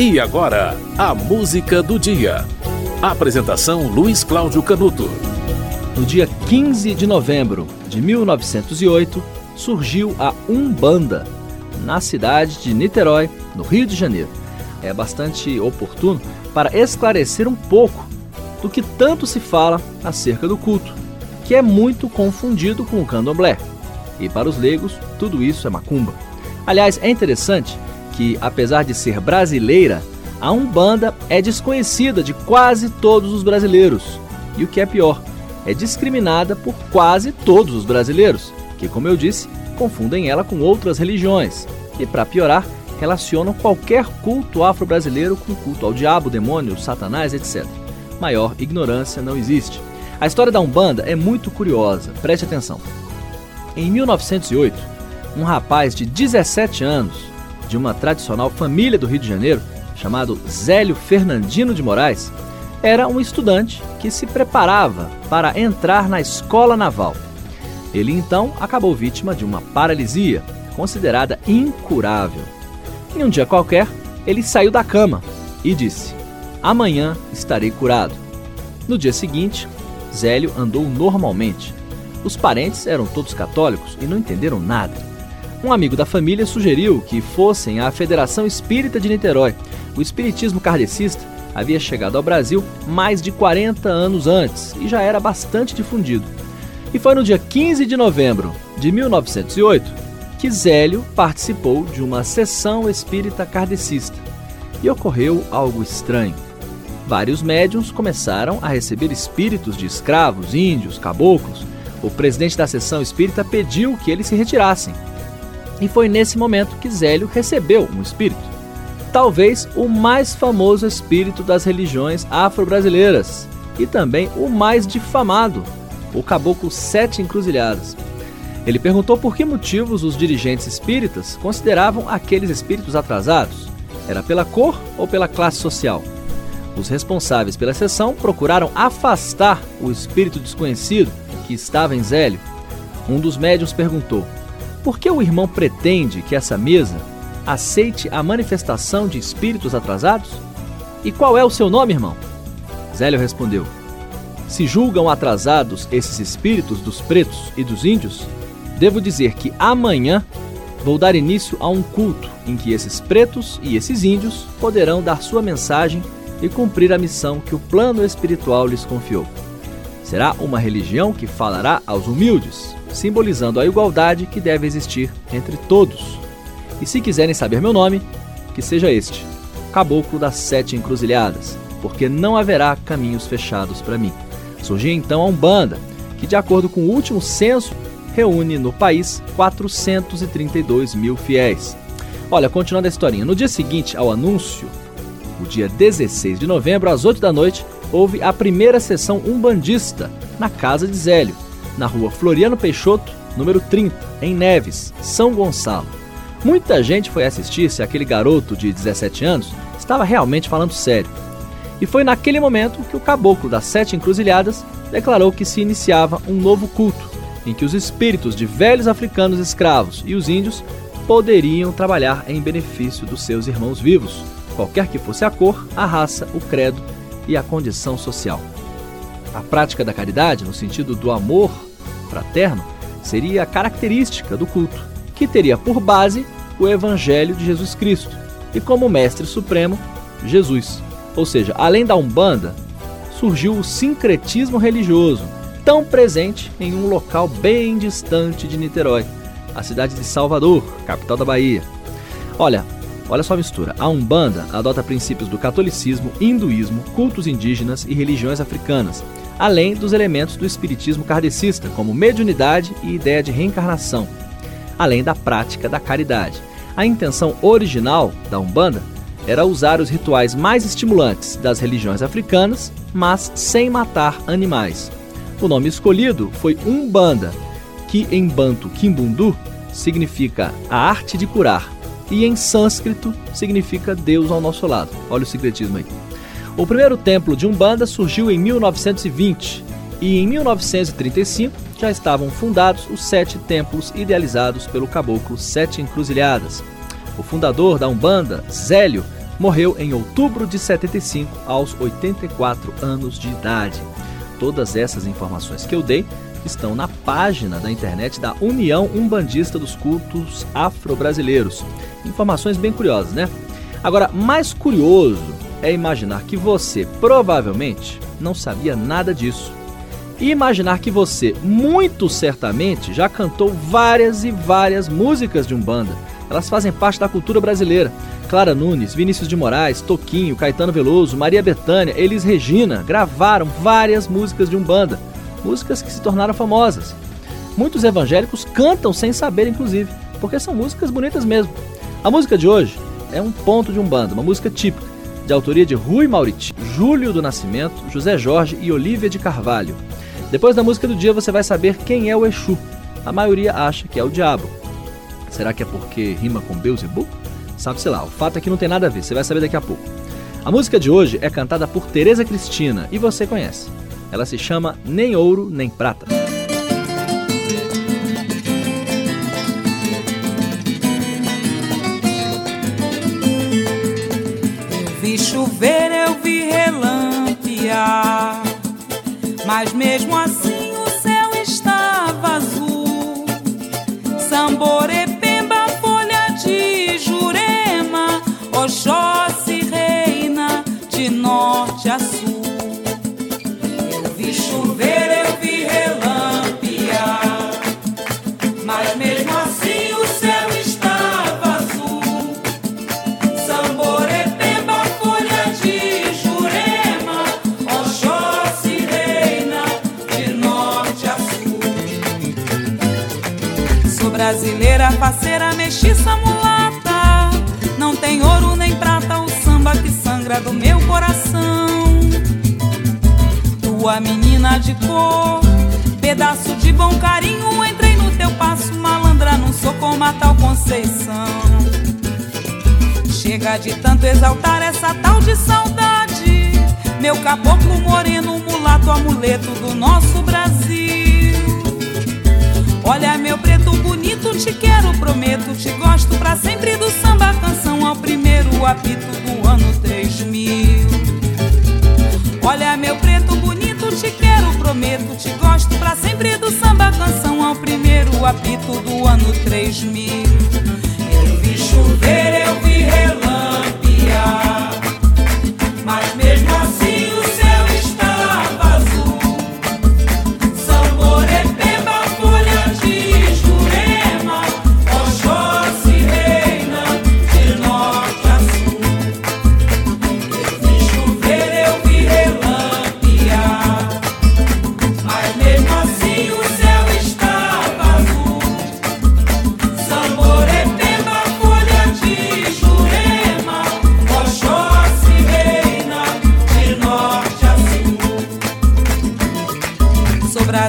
E agora, a música do dia. Apresentação Luiz Cláudio Canuto. No dia 15 de novembro de 1908, surgiu a Umbanda, na cidade de Niterói, no Rio de Janeiro. É bastante oportuno para esclarecer um pouco do que tanto se fala acerca do culto, que é muito confundido com o candomblé. E para os leigos, tudo isso é macumba. Aliás, é interessante que, apesar de ser brasileira, a Umbanda é desconhecida de quase todos os brasileiros. E o que é pior, é discriminada por quase todos os brasileiros, que, como eu disse, confundem ela com outras religiões. E, para piorar, relacionam qualquer culto afro-brasileiro com culto ao diabo, demônio, satanás, etc. Maior ignorância não existe. A história da Umbanda é muito curiosa, preste atenção. Em 1908, um rapaz de 17 anos de uma tradicional família do Rio de Janeiro, chamado Zélio Fernandino de Moraes, era um estudante que se preparava para entrar na escola naval. Ele então acabou vítima de uma paralisia, considerada incurável. Em um dia qualquer, ele saiu da cama e disse: Amanhã estarei curado. No dia seguinte, Zélio andou normalmente. Os parentes eram todos católicos e não entenderam nada. Um amigo da família sugeriu que fossem à Federação Espírita de Niterói. O espiritismo kardecista havia chegado ao Brasil mais de 40 anos antes e já era bastante difundido. E foi no dia 15 de novembro de 1908 que Zélio participou de uma sessão espírita kardecista. E ocorreu algo estranho. Vários médiums começaram a receber espíritos de escravos, índios, caboclos. O presidente da sessão espírita pediu que eles se retirassem e foi nesse momento que Zélio recebeu um espírito. Talvez o mais famoso espírito das religiões afro-brasileiras e também o mais difamado, o Caboclo Sete Encruzilhadas. Ele perguntou por que motivos os dirigentes espíritas consideravam aqueles espíritos atrasados. Era pela cor ou pela classe social? Os responsáveis pela sessão procuraram afastar o espírito desconhecido que estava em Zélio. Um dos médiuns perguntou: por que o irmão pretende que essa mesa aceite a manifestação de espíritos atrasados? E qual é o seu nome, irmão? Zélio respondeu: Se julgam atrasados esses espíritos dos pretos e dos índios, devo dizer que amanhã vou dar início a um culto em que esses pretos e esses índios poderão dar sua mensagem e cumprir a missão que o plano espiritual lhes confiou. Será uma religião que falará aos humildes, simbolizando a igualdade que deve existir entre todos. E se quiserem saber meu nome, que seja este, Caboclo das Sete Encruzilhadas, porque não haverá caminhos fechados para mim. Surgiu então a Umbanda, que, de acordo com o último censo, reúne no país 432 mil fiéis. Olha, continuando a historinha, no dia seguinte ao anúncio, o dia 16 de novembro, às 8 da noite, houve a primeira sessão umbandista na casa de Zélio na rua Floriano Peixoto, número 30, em Neves, São Gonçalo. Muita gente foi assistir se aquele garoto de 17 anos estava realmente falando sério. E foi naquele momento que o caboclo das Sete Encruzilhadas declarou que se iniciava um novo culto, em que os espíritos de velhos africanos escravos e os índios poderiam trabalhar em benefício dos seus irmãos vivos, qualquer que fosse a cor, a raça, o credo e a condição social. A prática da caridade, no sentido do amor fraterno, seria a característica do culto, que teria por base o Evangelho de Jesus Cristo e como mestre supremo, Jesus. Ou seja, além da Umbanda, surgiu o sincretismo religioso, tão presente em um local bem distante de Niterói, a cidade de Salvador, capital da Bahia. Olha, olha só a mistura. A Umbanda adota princípios do catolicismo, hinduísmo, cultos indígenas e religiões africanas além dos elementos do espiritismo kardecista, como mediunidade e ideia de reencarnação, além da prática da caridade. A intenção original da Umbanda era usar os rituais mais estimulantes das religiões africanas, mas sem matar animais. O nome escolhido foi Umbanda, que em banto kimbundu significa a arte de curar e em sânscrito significa Deus ao nosso lado. Olha o secretismo aí. O primeiro templo de Umbanda surgiu em 1920 e em 1935 já estavam fundados os sete templos idealizados pelo caboclo Sete Encruzilhadas. O fundador da Umbanda, Zélio, morreu em outubro de 75, aos 84 anos de idade. Todas essas informações que eu dei estão na página da internet da União Umbandista dos Cultos Afro-Brasileiros. Informações bem curiosas, né? Agora, mais curioso é imaginar que você provavelmente não sabia nada disso. E imaginar que você, muito certamente, já cantou várias e várias músicas de Umbanda. Elas fazem parte da cultura brasileira. Clara Nunes, Vinícius de Moraes, Toquinho, Caetano Veloso, Maria Bethânia, Elis Regina gravaram várias músicas de Umbanda músicas que se tornaram famosas. Muitos evangélicos cantam sem saber, inclusive, porque são músicas bonitas mesmo. A música de hoje é um ponto de um bando, uma música típica, de autoria de Rui Mauriti, Júlio do Nascimento, José Jorge e Olívia de Carvalho. Depois da música do dia você vai saber quem é o Exu. A maioria acha que é o diabo. Será que é porque rima com Beuzebu? Sabe-se lá, o fato é que não tem nada a ver, você vai saber daqui a pouco. A música de hoje é cantada por Tereza Cristina e você conhece. Ela se chama Nem Ouro Nem Prata. Vi chover, eu vi relampear, mas mesmo assim brasileira, faceira, mexiça, mulata. Não tem ouro nem prata, o samba que sangra do meu coração. Tua menina de cor, pedaço de bom carinho. Entrei no teu passo, malandra, não sou como a tal Conceição. Chega de tanto exaltar essa tal de saudade. Meu caboclo moreno, mulato, amuleto do nosso Brasil. Olha meu preto bonito, te quero, prometo, te gosto pra sempre do samba canção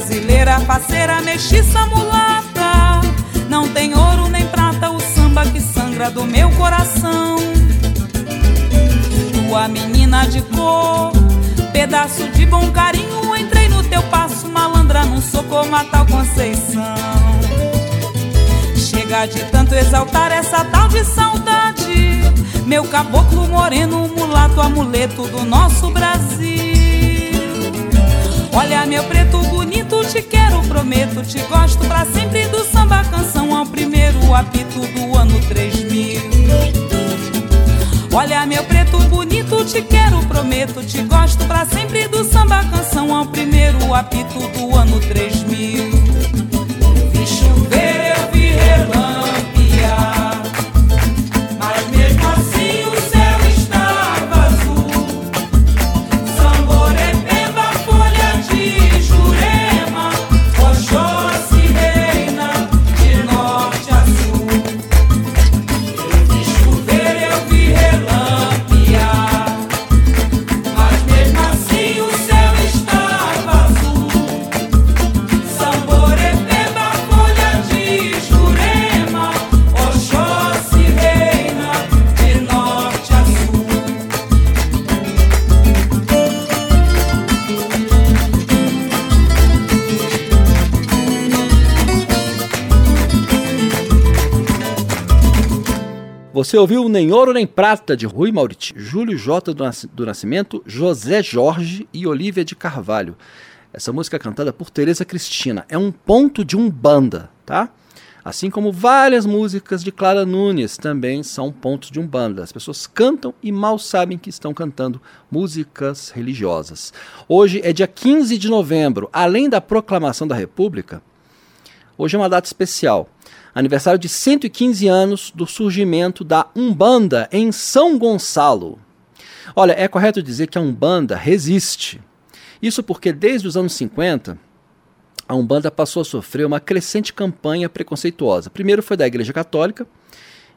brasileira, faceira, mexiça, mulata. Não tem ouro nem prata, o samba que sangra do meu coração. Tua menina de cor, pedaço de bom carinho. Entrei no teu passo, malandra, não sou como a tal Conceição. Chega de tanto exaltar essa tal de saudade. Meu caboclo moreno, mulato, amuleto do nosso Brasil. Olha meu preto bonito, te quero, prometo, te gosto pra sempre do samba canção ao primeiro apito do ano 3000. Olha meu preto bonito, te quero, prometo, te gosto pra sempre do samba canção ao primeiro apito do ano 3000. Você ouviu Nem Ouro Nem Prata, de Rui Mauriti, Júlio J. do Nascimento, José Jorge e Olívia de Carvalho. Essa música é cantada por Tereza Cristina. É um ponto de umbanda, tá? Assim como várias músicas de Clara Nunes também são pontos de umbanda. As pessoas cantam e mal sabem que estão cantando músicas religiosas. Hoje é dia 15 de novembro. Além da proclamação da República, hoje é uma data especial. Aniversário de 115 anos do surgimento da Umbanda em São Gonçalo. Olha, é correto dizer que a Umbanda resiste. Isso porque desde os anos 50 a Umbanda passou a sofrer uma crescente campanha preconceituosa. Primeiro foi da Igreja Católica,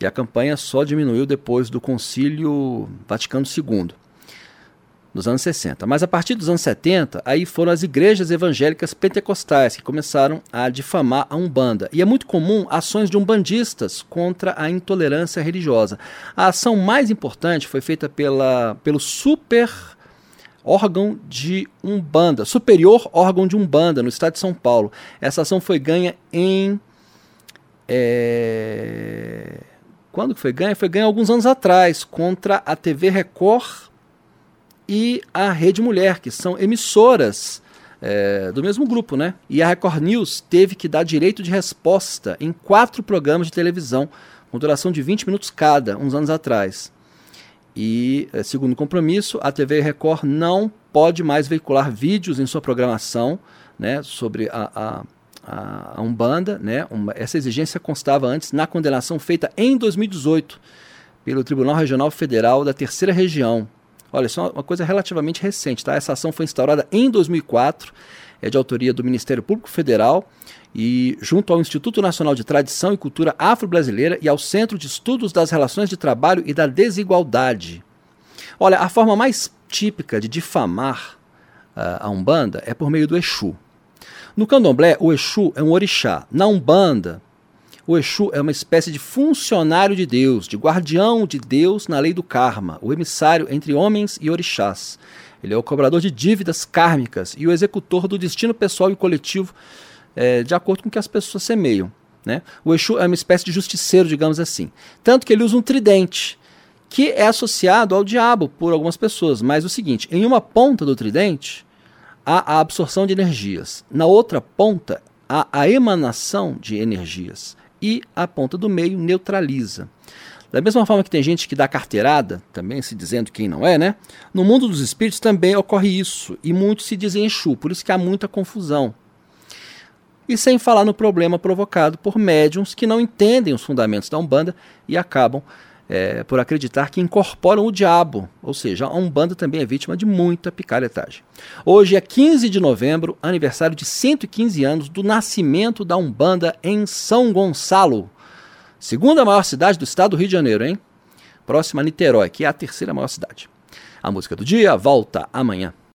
e a campanha só diminuiu depois do Concílio Vaticano II, nos anos 60. Mas a partir dos anos 70, aí foram as igrejas evangélicas pentecostais que começaram a difamar a Umbanda. E é muito comum ações de umbandistas contra a intolerância religiosa. A ação mais importante foi feita pela, pelo Super órgão de Umbanda, superior órgão de Umbanda, no estado de São Paulo. Essa ação foi ganha em. É... Quando foi ganha? Foi ganha alguns anos atrás, contra a TV Record e a Rede Mulher, que são emissoras é, do mesmo grupo, né? E a Record News teve que dar direito de resposta em quatro programas de televisão, com duração de 20 minutos cada, uns anos atrás. E, eh, segundo o compromisso, a TV Record não pode mais veicular vídeos em sua programação né, sobre a, a, a Umbanda. Né, uma, essa exigência constava antes na condenação feita em 2018 pelo Tribunal Regional Federal da Terceira Região. Olha, isso é uma coisa relativamente recente. Tá? Essa ação foi instaurada em 2004, é de autoria do Ministério Público Federal e junto ao Instituto Nacional de Tradição e Cultura Afro-Brasileira e ao Centro de Estudos das Relações de Trabalho e da Desigualdade. Olha, a forma mais típica de difamar uh, a Umbanda é por meio do Exu. No candomblé, o Exu é um orixá. Na Umbanda, o Exu é uma espécie de funcionário de Deus, de guardião de Deus na lei do karma, o emissário entre homens e orixás. Ele é o cobrador de dívidas kármicas e o executor do destino pessoal e coletivo é, de acordo com o que as pessoas semeiam. Né? O Exu é uma espécie de justiceiro, digamos assim. Tanto que ele usa um tridente, que é associado ao diabo por algumas pessoas. Mas o seguinte: em uma ponta do tridente há a absorção de energias, na outra ponta há a emanação de energias, e a ponta do meio neutraliza. Da mesma forma que tem gente que dá carteirada, também se dizendo quem não é, né? No mundo dos espíritos também ocorre isso, e muitos se dizem Exu, por isso que há muita confusão. E sem falar no problema provocado por médiums que não entendem os fundamentos da Umbanda e acabam é, por acreditar que incorporam o diabo, ou seja, a Umbanda também é vítima de muita picaretagem. Hoje é 15 de novembro, aniversário de 115 anos do nascimento da Umbanda em São Gonçalo, segunda maior cidade do estado do Rio de Janeiro, hein? Próxima a Niterói, que é a terceira maior cidade. A música do dia volta amanhã.